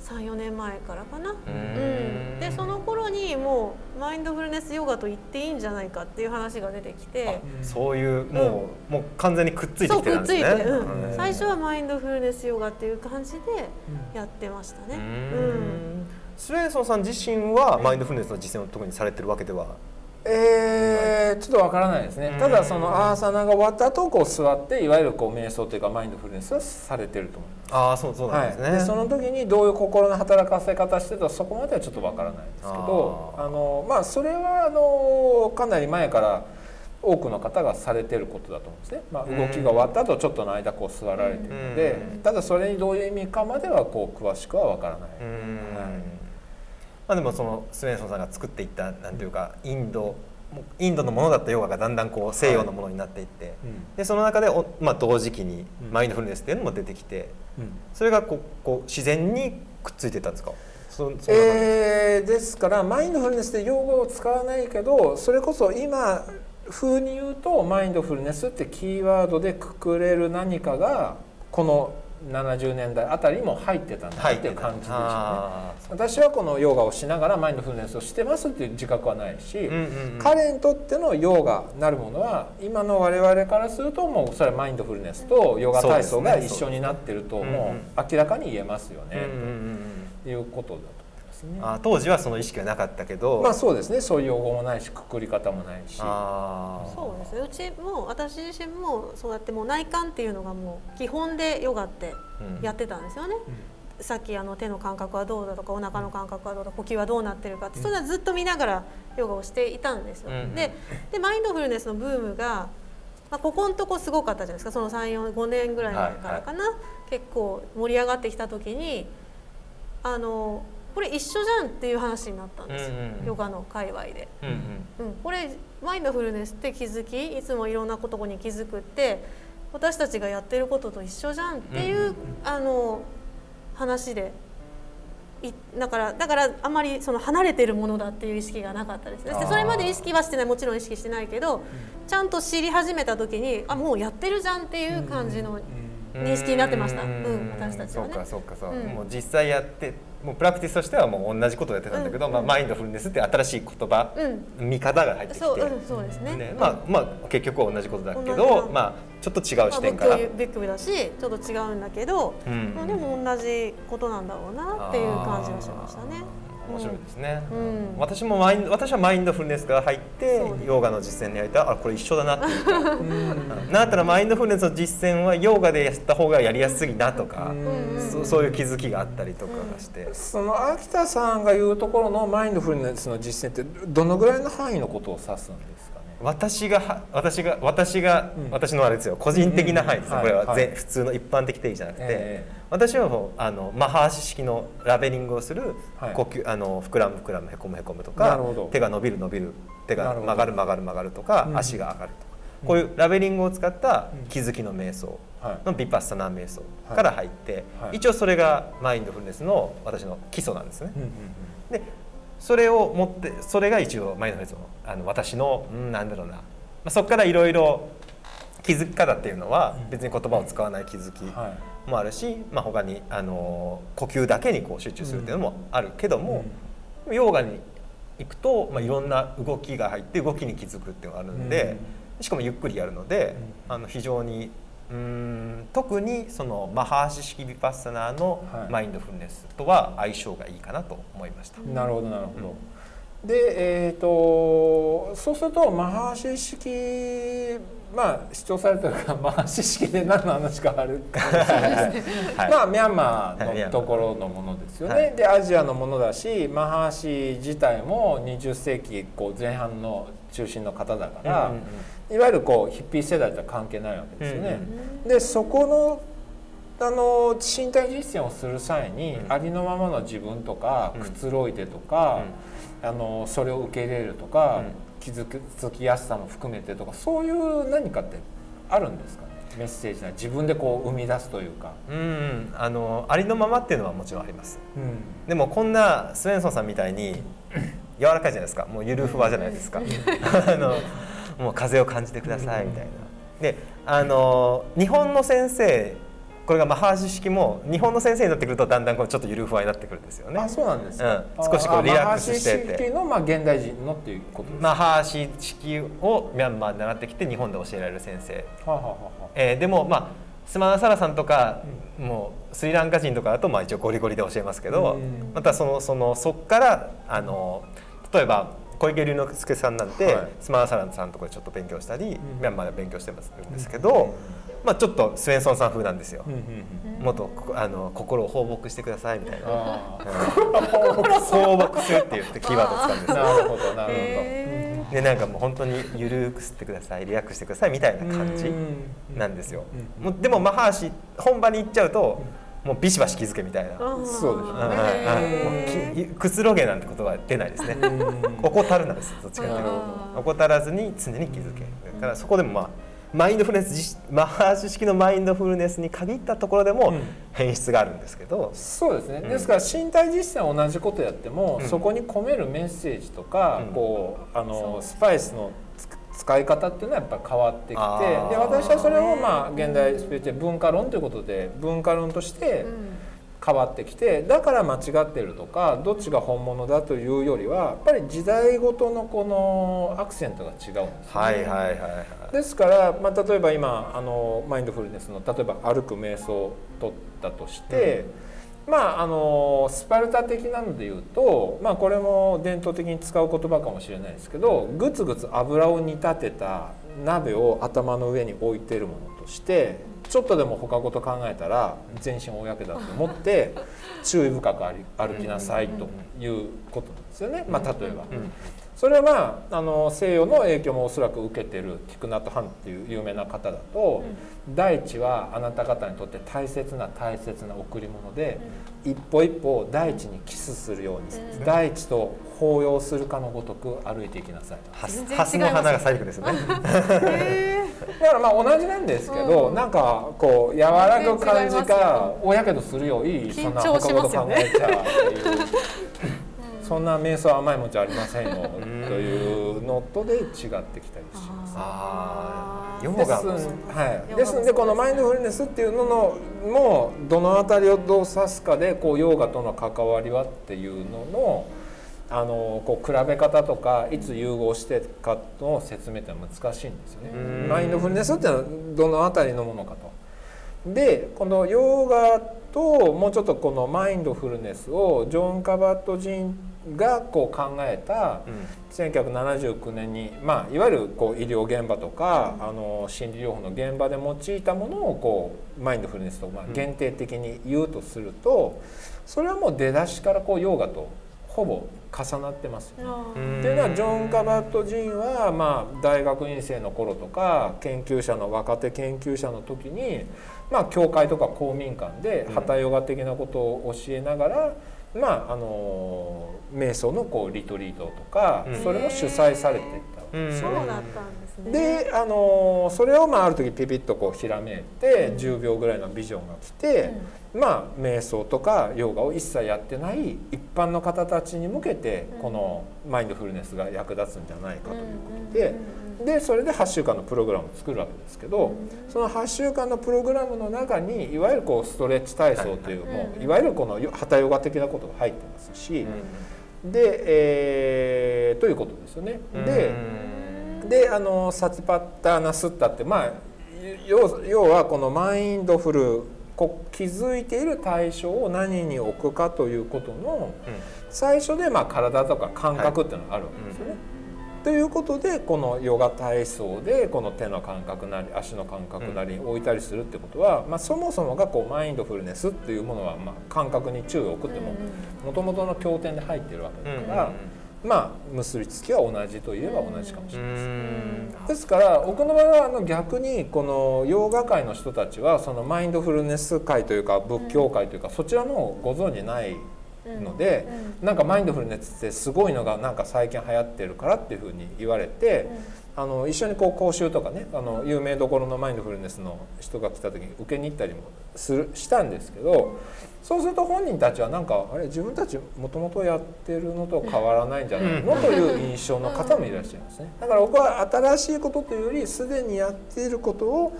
34年前からかな。ううん。んでその頃にもうマインドフルネスヨガと言っていいんじゃないかっていう話が出てきて。そういうもう、もう完全にくっついてきてるんですね。そうくっついて、うんうん。最初はマインドフルネスヨガっていう感じでやってましたね。ううん。んスウェンソンさん自身はマインドフルネスの実践を特にされてるわけでは。えーちょっとわからないですね、うん。ただそのアーサナが終わった後こう座っていわゆるこう瞑想というかマインドフルネスはされてると思います。ああ、そうそうなんですね。はい、でその時にどういう心の働かせ方してたそこまではちょっとわからないですけどあの、まあ、それはあのかなり前から多くの方がされてることだと思うんですね、まあ、動きが終わった後ちょっとの間こう座られているので、うん。ただそれにどういう意味かまではこう詳しくは分からない、うん。はいまあ、でもそのスウェンソンさんが作っていったなんていうかインドインドのものだったヨガがだんだんこう西洋のものになっていって、うん。でその中でお、まあ、同時期にうん。マインドフルネスっていうのも出てきてうん。それがこうこう自然にくっついていったんですか？そそえーですからマインドフルネスで用語を使わないけどそれこそ今風に言うとマインドフルネスってキーワードでくくれる何かがこの70年代あたりにも入ってたんだなっていう感じでしょうね。私はこのヨガをしながらマインドフルネスをしてますっていう自覚はないし、うんうんうん。彼にとってのヨガなるものは今の我々からするともうそれはマインドフルネスとヨガ体操が一緒になってるともう明らかに言えますよね、うんうんうんうん。ということだと思いますね。あー当時はその意識がなかったけど、まあそうですね。そういう用語もないしくくり方もないし。そうですね。うちも私自身もそうやってもう内観っていうのがもう基本でヨガってうん。やってたんですよね、さっきあの手の感覚はどうだとかお腹の感覚はどうだ呼吸はどうなってるかってそれはずっと見ながらヨガをしていたんですよ。うん。ででマインドフルネスのブームが、まあ、ここのとこすごかったじゃないですか。その34-5年ぐらい前からかな、結構盛り上がってきた時にあのこれ一緒じゃんっていう話になったんですよ、うんうんヨガの界隈で。うんうん。うん、これマインドフルネスって気づきいつもいろんなことに気づくって私たちがやってることと一緒じゃんっていう、うんうんうん。あの話でいだからだからあまりその離れてるものだっていう意識がなかったですね。それまで意識はしてないもちろん意識してないけど、ちゃんと知り始めた時にあもうやってるじゃんっていう感じの、認識になってました。うん私たちはね。そうかそうかそう、うん。もう実際やってもうプラクティスとしてはもう同じことをやってたんだけど、うん。まあ、マインドフルネスって新しい言葉、うん。見方が入ってきてそう、ですね。ねまあまあ結局は同じことだけど、なまあ、ちょっと違うまあ視点から、仏教仏教だしちょっと違うんだけど、うん。まあでも同じことなんだろうなっていう感じがしましたね。面白いですね、うん。私もマインド私はマインドフルネスから入ってヨガの実践に入ったらあこれ一緒だなっていうか。なんだったらマインドフルネスの実践はヨガでやった方がやりやすいなとか、んうん。そそういう気づきがあったりとかがして、その秋田さんが言うところのマインドフルネスの実践ってどのぐらいの範囲のことを指すんですかね？私がは私が私が、うん。私のあれですよ。個人的な範囲ですよ、うん。これは、はい。ぜ普通の一般的定義じゃなくて、え私はもうあのマハーシ式のラベリングをする、はい。呼吸あの膨らむ膨らむへこむへこむとか手が伸びる伸びる手が曲がる曲がる曲がるとか、うん。足が上がるとか、こういうラベリングを使ったうん。気づきの瞑想はい。のビパッサナー瞑想から入って、はい。一応それがマインドフルネスの私の基礎なんですね。うんうんでそれを持ってそれが一応マインドフルネスのあの私のうんなんだろうな、まあ、そこからいろいろ気づき方っていうのは別に言葉を使わない気づきもあるし、まあ、他にあの呼吸だけにこう集中するっていうのもあるけども、ヨーガに行くと、まあ、いろんな動きが入って動きに気づくっていうのがあるんで、しかもゆっくりやるので、あの非常にうーん特にそのマハーシ式ビパッサナーのはい。マインドフルネスとは相性がいいかなと思いました。なるほどなるほど。でえー、とそうするとマハーシ式まあ主張されてるからマハーシ式で何の話かある。かもしれないはい。まあミャンマーーのところのものですよね、はい。でアジアのものだしマハーシ自体も20世紀こう前半の中心の方だから、うんうんいわゆるこうヒッピー世代とは関係ないわけですよね。うんでそこのあの身体実践をする際に、うん。ありのままの自分とか、うん。くつろいでとか、あのそれを受け入れるとか、うん気づきやすさも含めてとかそういう何かってあるんですかね？メッセージな自分でこう生み出すというか。うんうん。あのありのままっていうのはもちろんあります。うん。でもこんなスウェンソンさんみたいに 柔らかいじゃないですか。もうゆるふわじゃないですか。あのもう風を感じてくださいみたいな。であの日本の先生これがマハーシ式も日本の先生になってくるとだんだんこうちょっとゆるふわになってくるんですよね。あそうなんですか、うん。少しこうあリラックスしてて。マハーシ式のまあ現代人のっていうことですか、マハーシ式をミャンマーで習ってきて日本で教えられる先生、えーでもまあスマナサラさんとか、もうスリランカ人とかだとまあ一応ゴリゴリで教えますけど、うん。またそのそのそこからあの例えば小池龍之介さんなんて、はい。スマナサラさんのところでちょっと勉強したり、ん。ミャンマーで勉強してますん。ですけど、まあちょっとスウェンソンさん風なんですよ。うんうんうんもっとこあの心を放牧してくださいみたいな。放牧するって言ってキーワードを使うんですよ。あなるほどなるほど。へでなんかもう本当にゆるく吸ってくださいリラックスしてくださいみたいな感じなんですよ。でもマハーシ本場に行っちゃうと、もうビシバシ気づけみたいな。そうですよね。くつろげなんてことは出ないですね。怠るなんです。どっちかというと怠らずに常に気づけ。だからそこでもまあマインドフルネスマハーシ式のマインドフルネスに限ったところでも変質があるんですけど、うん、そうですね、ですから身体実践は同じことやっても、うん、そこに込めるメッセージとか、うん、こうあのスパイスの使い方っていうのはやっぱ変わってきてで私はそれをまあ現代スピリチュアル文化論ということで文化論として、変わってきてだから間違ってるとかどっちが本物だというよりはやっぱり時代ごとのこのアクセントが違うんですね。はいはいはいはい、ですから、まあ、例えば今あのマインドフルネスの例えば歩く瞑想を取ったとして、うん、まああのスパルタ的なので言うと、まあ、これも伝統的に使う言葉かもしれないですけどグツグツ油を煮立てた鍋を頭の上に置いてるものとしてちょっとでも他事考えたら全身大やけだと思って 注意深く歩きなさいということなんですよね、まあ、例えば。それはまああの西洋の影響もおそらく受けてるティクナット・ハンっていう有名な方だと、大地はあなた方にとって大切な大切な贈り物で、一歩一歩大地にキスするように、大地と抱擁するかのごとく歩いていきなさいと。ハスの花が細工ですよね。だからまあ同じなんですけど、うん、なんかこう和らぐ感じが大やけどするよりそんな他こと考えちゃうっていう。そんな瞑想甘いもんじゃありませんよ というのとで違ってきたりします。あヨガはい、です。のでこのマインドフルネスっていうののもどの辺りをどう指すかでこうヨガとの関わりはっていうののあのこう比べ方とかいつ融合してかの説明って難しいんですよね。マインドフルネスっていうのはどの辺りのものかと。でこのヨガともうちょっとこのマインドフルネスをジョン・カバット・ジンがこう考えた1979年に、まあ、いわゆるこう医療現場とか、あの心理療法の現場で用いたものをこうマインドフルネスとまあ限定的に言うとするとそれはもう出だしからこうヨガとほぼ重なってますよ、ね。っていうのはジョン・カバット・ジンは、まあ、大学院生の頃とか研究者の若手研究者の時に、まあ、教会とか公民館でハタヨガ的なことを教えながら、まああの瞑想のこうリトリートとか、それも主催されていったわけ。ですね。そうだったんですね。であのそれをまあある時ピピッとこうひらめいて、10秒ぐらいのビジョンが来て、まあ瞑想とかヨガを一切やってない一般の方たちに向けてこのマインドフルネスが役立つんじゃないかということで。でそれで8週間のプログラムを作るわけですけどその8週間のプログラムの中にいわゆるこうストレッチ体操という、もういわゆるこの旗ヨガ的なことが入ってますし、で、えー、ということですよね。でであのサツパッターナスッタってまあ要要はこのマインドフル気づいている対象を何に置くかということの最初でまあ体とか感覚っていうのがあるわけですよね。ということでこのヨガ体操でこの手の感覚なり足の感覚なり置いたりするってことは、まあ、そもそもがこうマインドフルネスっていうものはまあ感覚に注意を置くってももともとの経典で入ってるわけだから。まあ結びつきは同じといえば同じかもしれません。ですから奥の場はあの逆にこのヨガ界の人たちはそのマインドフルネス界というか仏教界というかそちらのご存じないので、うん、なんかマインドフルネスってすごいのがなんか最近流行ってるからっていうふうに言われて、あの一緒にこう講習とかねあの有名どころのマインドフルネスの人が来た時に受けに行ったりもするしたんですけどそうすると本人たちはなんかあれ自分たちもともとやってるのと変わらないんじゃないのという印象の方もいらっしゃいますね。だから僕は新しいことというよりすでにやっていることを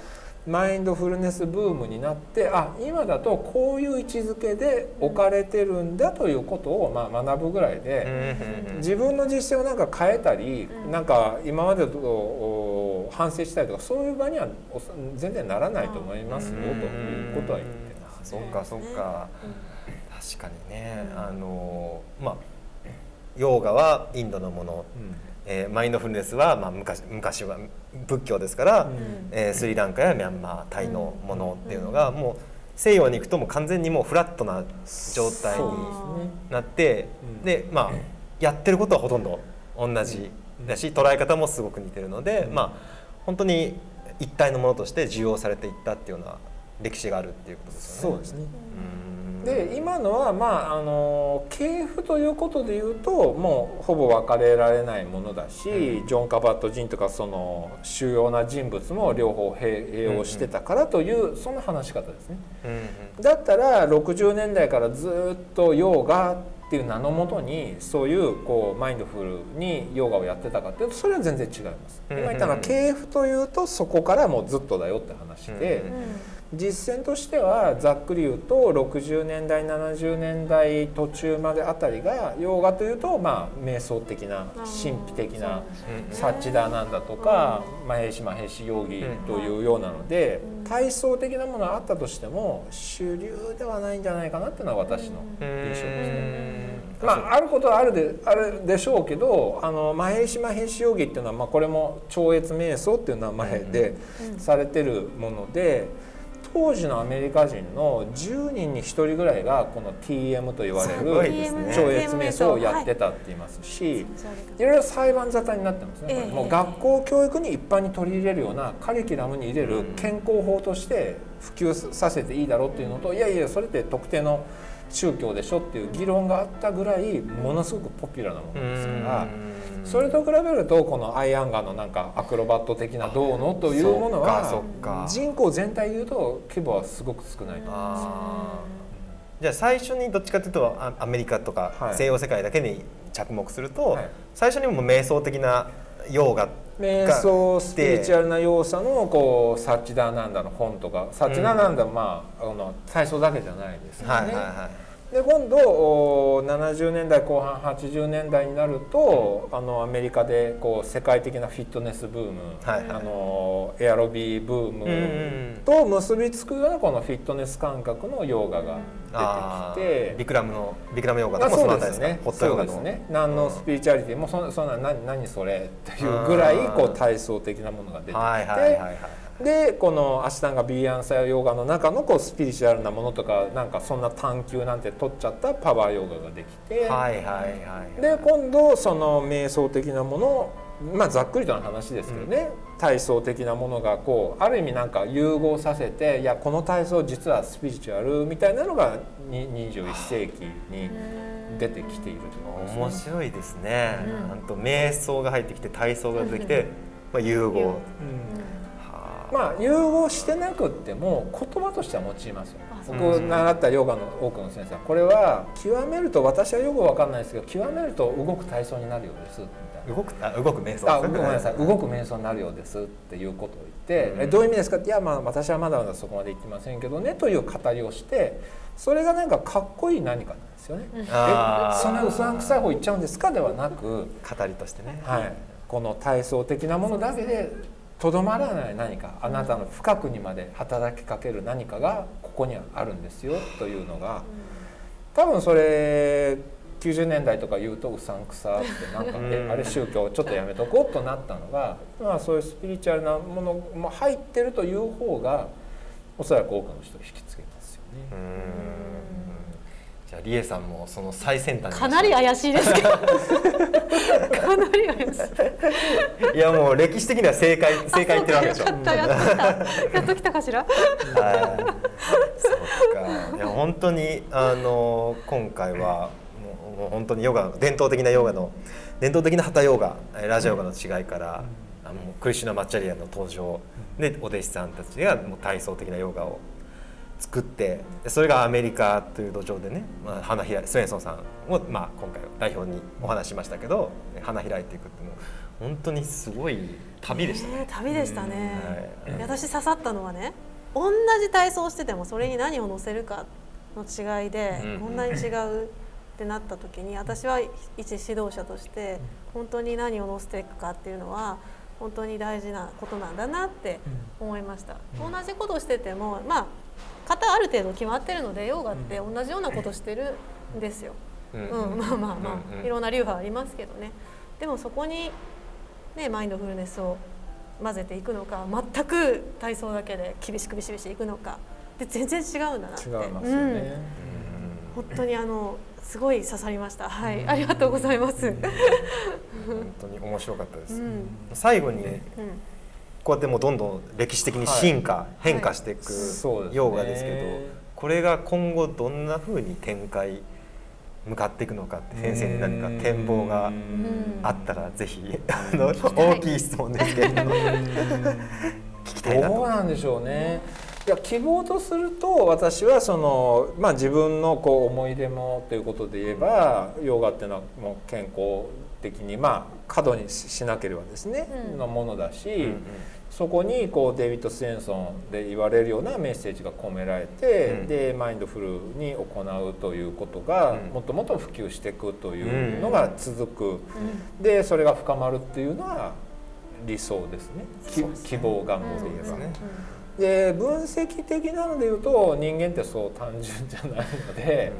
マインドフルネスブームになってあ今だとこういう位置づけで置かれてるんだということをまあ学ぶぐらいで自分の実践をなんか変えたりなんか今までと反省したりとかそういう場には全然ならないと思いますよということは言ってます、ね。そうかそうか。確かにね。あのまあヨガはインドのもの、うんえー、マインドフルネスは、まあ、昔昔は仏教ですから、うん、えー、スリランカやミャンマータイのものっていうのが、もう西洋に行くともう完全にもうフラットな状態になって、でまあやってることはほとんど同じだし捉え方もすごく似てるので、まあ本当に一体のものとして受容されていったっていうような歴史があるっていうことですよね。そうですね。うんで今のはまああの系譜ということでいうともうほぼ分かれられないものだし、うんジョン・カバット・ジンとかその主要な人物も両方併用してたからという、そんな話し方ですね。うんうんだったら60年代からずっとヨガっていう名のもとにそういうこうマインドフルにヨガをやってたかっていうとそれは全然違います。うん今言ったのは系譜というとそこからもうずっとだよって話で。うん実践としてはざっくり言うと60年代70年代途中まであたりがヨガというとまあ瞑想的な神秘的なうんサッチダーなんだとかマヘシマヘシヨギというようなのでうん体操的なものはあったとしても主流ではないんじゃないかなっていうのは私のうん。印象ですね。うんまあ、あることはあるであるでしょうけどあのマヘシマヘシヨギっていうのは、まあ、これも超越瞑想っていう名前でうん。されてるもので当時のアメリカ人の10人に1人ぐらいがこの TM と言われる超越瞑想をやってたって言いますし。いろいろ裁判沙汰になってますね、ええ。もう学校教育に一般に取り入れるようなカリキュラムに入れる健康法として普及させていいだろうっていうのといやいやそれって特定の宗教でしょっていう議論があったぐらいものすごくポピュラーなものですからそれと比べるとこのアイアンガーのなんかアクロバット的などうのというものそは人口全体でいうと規模はすごく少ないと思います。じゃあ最初にどっちかというとあアメリカとかはい。西洋世界だけに着目すると、はい。最初にもう瞑想的なヨーガ瞑想スピリチュアルな要素のこうサッチダーナンダの本とか。サッチダーナンダはまああの体操だけじゃないですよね。はいはいはいで今度お70年代後半80年代になるとあのアメリカでこう世界的なフィットネスブーム、はいはいあのエアロビーブームと結びつくようなこのフィットネス感覚のヨガがあ出てきてー。ビクラムのビクラムヨーガあとかもそうですのあたりですか？ね。ホットヨガのね。何のスピリチュアリティもそそんな何何それっていうぐらいこう体操的なものが出てきて、はいはいはいはいでこのアシュタンガビーアンサーヨガの中のこうスピリチュアルなものとかなんかそんな探求なんて取っちゃったパワーヨガができて、はいはいはいで今度その瞑想的なものまあざっくりとの話ですけどね、体操的なものがこうある意味なんか融合させていやこの体操実はスピリチュアルみたいなのがに21世紀に出てきているといね。面白いですね。うん。なんと瞑想が入ってきて体操が出てきて、まあ融合。うん。はまあ融合してなくっても言葉としては用いますよあそう僕習ったヨガの多くの先生はこれは極めると私はよくわかんないですけど極めると動く体操になるようですみたいな。動くあ動く瞑想。ごめんなさい。動く瞑想になるようですっていうことを言って、うん。えどういう意味ですか？っていやまあ私はまだまだそこまで言ってませんけどねという語りをしてそれがなんかかっこいい何かなんですよね。えそんなうさんくさい方言っちゃうんですか？ではなく、語りとしてね。はい、この体操的なものだけでとどまらない何かあなたの深くにまで働きかける何かがここにはあるんですよというのが多分それ90年代とか言うとうさんくさってなんかうん。えあれ宗教ちょっとやめとこうとなったのが、まあ、そういうスピリチュアルなものも入ってるという方がおそらく多くの人を引きつけますよね。んじゃあリエさんもその最先端にかなり怪しいですけどかなり怪しいいやもう歴史的には正解正解言ってるわけでしょ。やっとやっと来たかしらはい。そうか。いや本当にあの今回はもう本当にヨガ伝統的なヨガの伝統的なハタヨガえーラジオヨガの違いから、あのクリシュナマッチャリアの登場でお弟子さんたちがもう体操的なヨガを作ってでそれがアメリカという土壌でね、まあ、花開いスウェンソンさんを、まあ、今回代表にお話ししましたけど花開いていくってもう本当にすごい旅でしたね。ね旅でしたね、はい。私刺さったのはね同じ体操しててもそれに何を乗せるかの違いでうん。こんなに違うってなった時に私は一指導者として本当に何を乗せていくかっていうのは本当に大事なことなんだなって思いました、同じことをしててもまあ型ある程度決まってるのでヨガって同じようなことしてるんですよ、うん。うん、まあまあまうんうん。あいろんな流派ありますけどね。でもそこにねマインドフルネスを混ぜていくのか全く体操だけで厳しくビシビシいくのかで全然違うんだなって。違いますよね。うん。本当にあのすごい刺さりました。はいありがとうございます、本当に面白かったです、うん。最後にうんこうやってもうどんどん歴史的に進化、変化してい。くヨーガですけど、これが今後どんなふうに展開向かっていくのかって先生に何か展望がうん。あったらぜひあの大きい質問ですけれども聞きたいなと。どうなんでしょうね。いや希望とすると私はその、まあ、自分のこう思い出もということで言えばヨガっていうのはもう健康的にまあ過度にししなければですね、うん。のものだし、うんうん。そこにこうデイビッド・スエンソンで言われるようなメッセージが込められて、うん。でマインドフルに行うということがうん。もっともっと普及していくというのが続く、うん。でそれが深まるっていうのは理想ですね。希望願望で言えば。ね。で分析的なので言うと人間ってそう単純じゃないので、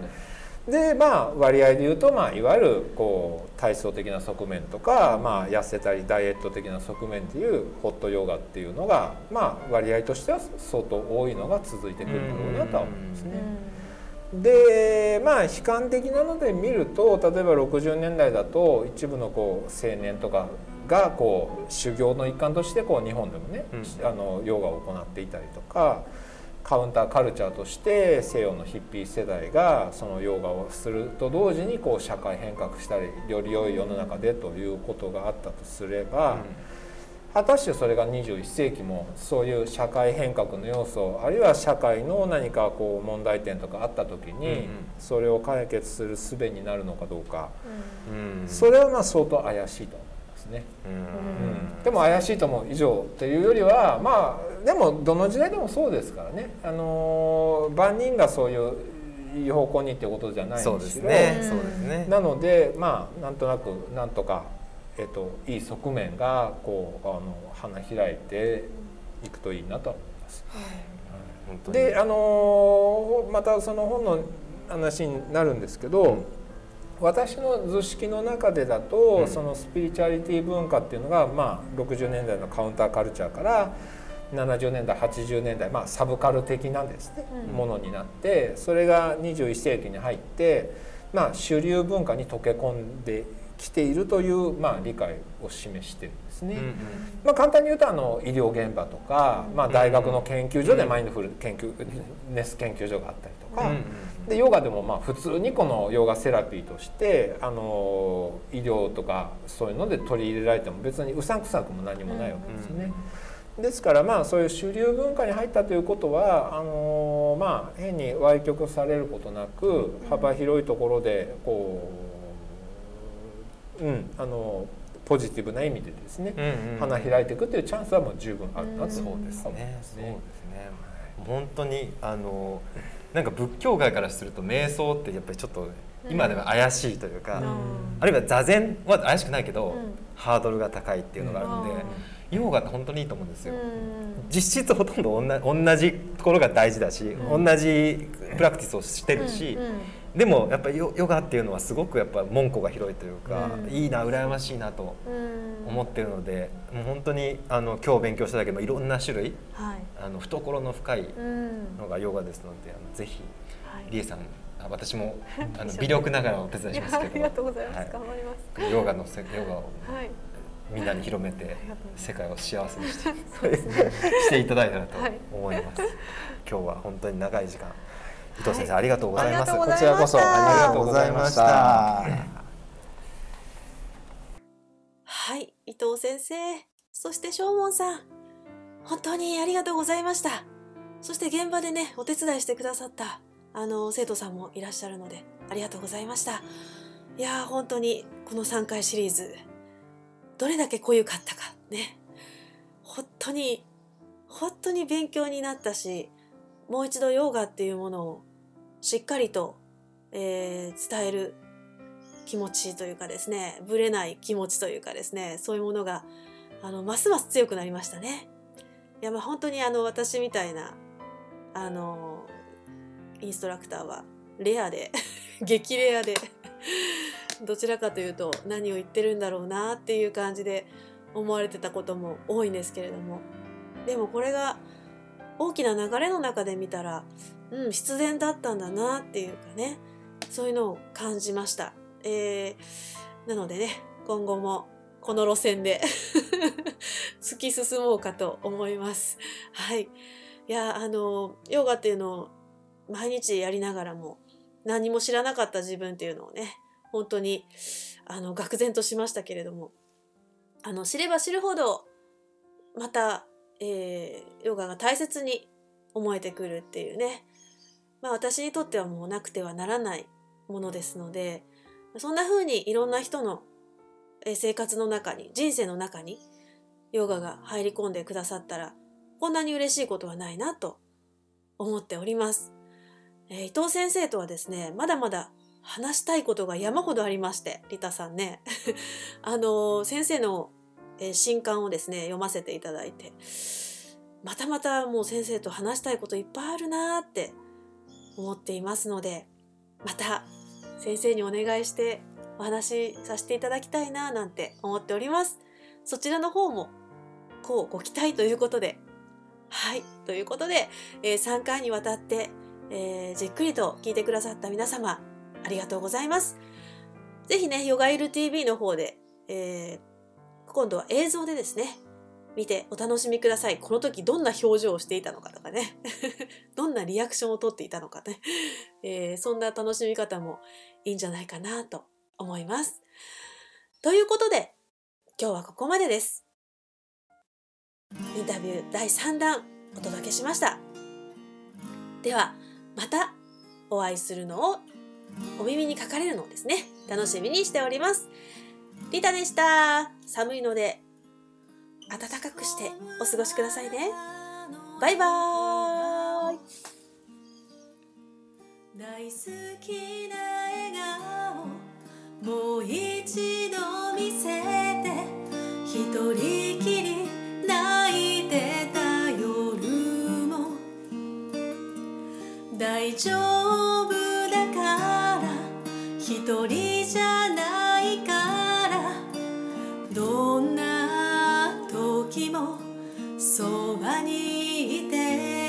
でまあ割合で言うと、まあ、いわゆるこう体操的な側面とか、まあ、痩せたりダイエット的な側面っていうホットヨガっていうのが、まあ、割合としては相当多いのが続いてくるんだろうなとは思いますね。でまあ悲観的なので見ると例えば60年代だと一部のこう青年とかがこう修行の一環としてこう日本でもね、うんあのヨガを行っていたりとかカウンターカルチャーとして西洋のヒッピー世代がそのヨガをすると同時にこう社会変革したりより良い世の中でということがあったとすれば。果たしてそれが21世紀もそういう社会変革の要素あるいは社会の何かこう問題点とかあった時にそれを解決する術になるのかどうか。うん。それはまあ相当怪しいとね。うん。うんでも怪しいと思う以上っていうよりはまあでもどの時代でもそうですからね、あのー万人がそういういい方向にっていうことじゃないにしろ。そうですそうですね。なのでまあなんとなくなんとか、えっといい側面がこうあの花開いていくといいなと思います。本当にであのまたその本の話になるんですけど、うん私の図式の中でだと、うん。そのスピリチュアリティ文化っていうのが、まあ、60年代のカウンターカルチャーから70年代80年代、まあ、サブカル的なですね、うん。ものになってそれが21世紀に入って、まあ、主流文化に溶け込んできているという、まあ、理解を示してるんですね。うんうん。まあ、簡単に言うとあの医療現場とか、まあ、大学の研究所でマインドフル研究ネス研究所があったりとか、うんうんでヨガでもまあ普通にこのヨガセラピーとしてあの医療とかそういうので取り入れられても別にうさんくさくも何もないわけですよね。ですからまあそういう主流文化に入ったということはあのまあ変に歪曲されることなく幅広いところでこううんあのポジティブな意味でですね、うんうん花開いていくというチャンスはもう十分あるなとそう思いますですね。そうねですね。本当にあのなんか仏教界からすると瞑想ってやっぱりちょっと今では怪しいというか、うん。あるいは座禅は怪しくないけど、うん。ハードルが高いっていうのがあるので、ヨガって本当にいいと思うんですよ。実質ほとんど同じ同じところが大事だし、うん。同じプラクティスをしてるし、でもやっぱりヨヨガっていうのはすごくやっぱ門戸が広いというか、うん。いいな羨ましいなと思ってるので、もう本当にあの今日勉強しただけどいろんな種類はい。あの懐の深いうん。のがヨガですのであのぜひはい。リエさんあ私も あの微力ながらお手伝いしますけど。ありがとうございます、はい。頑張ります。ヨガのせヨガをはい。みんなに広めて世界を幸せにしてね。していただいたらとはい。思います。今日は本当に長い時間伊藤先生、はいありがとうございます。こちらこそありがとうございました。はい、伊藤先生、そして正門さん、本当にありがとうございました。そして現場でね、お手伝いしてくださった、あの、生徒さんもいらっしゃるので、ありがとうございました。いやー、本当に、この3回シリーズ、どれだけ濃ゆかったか、ね。本当に、本当に勉強になったし、もう一度ヨガっていうものをしっかりと、えー伝える気持ちというかですねぶれない気持ちというかですねそういうものがあのますます強くなりましたね。いやまあ本当にあの私みたいなあのインストラクターはレアで 激レアで どちらかというと何を言ってるんだろうなっていう感じで思われてたことも多いんですけれどもでもこれが大きな流れの中で見たらうん必然だったんだなっていうかねそういうのを感じました。えーなのでね今後もこの路線で 突き進もうかと思います。はい。いや、あの、ヨガっていうのを毎日やりながらも何も知らなかった自分っていうのをね、本当に、あの、愕然としましたけれども、あの、知れば知るほど、また、えー、ヨガが大切に思えてくるっていうね、まあ私にとってはもうなくてはならないものですので、そんな風にいろんな人の生活の中に、人生の中に、ヨガが入り込んでくださったら、こんなに嬉しいことはないなと思っております。えー、伊藤先生とはですね、まだまだ話したいことが山ほどありまして、リタさんね。あの、先生の、新刊をですね、読ませていただいて、またまたもう先生と話したいこといっぱいあるなーって思っていますので、また先生にお願いしてお話しさせていただきたいななんて思っております。そちらの方もこうご期待ということで。はい。ということで、えー、3回にわたって、えー、じっくりと聞いてくださった皆様、ありがとうございます。ぜひね、ヨガイル TV の方で、えー、今度は映像でですね、見てお楽しみください。この時どんな表情をしていたのかとかね。どんなリアクションをとっていたのかね。えー、そんな楽しみ方もいいんじゃないかなと思います。ということで、今日はここまでです。インタビュー第3弾お届けしました。では、またお会いするのをお耳にかかれるのをですね、楽しみにしております。リタでした。寒いので暖かくしてお過ごしくださいね。バイバーイ大好きな笑顔もう一度見せて一人きり泣いてた夜も大丈夫だから一人そばにいて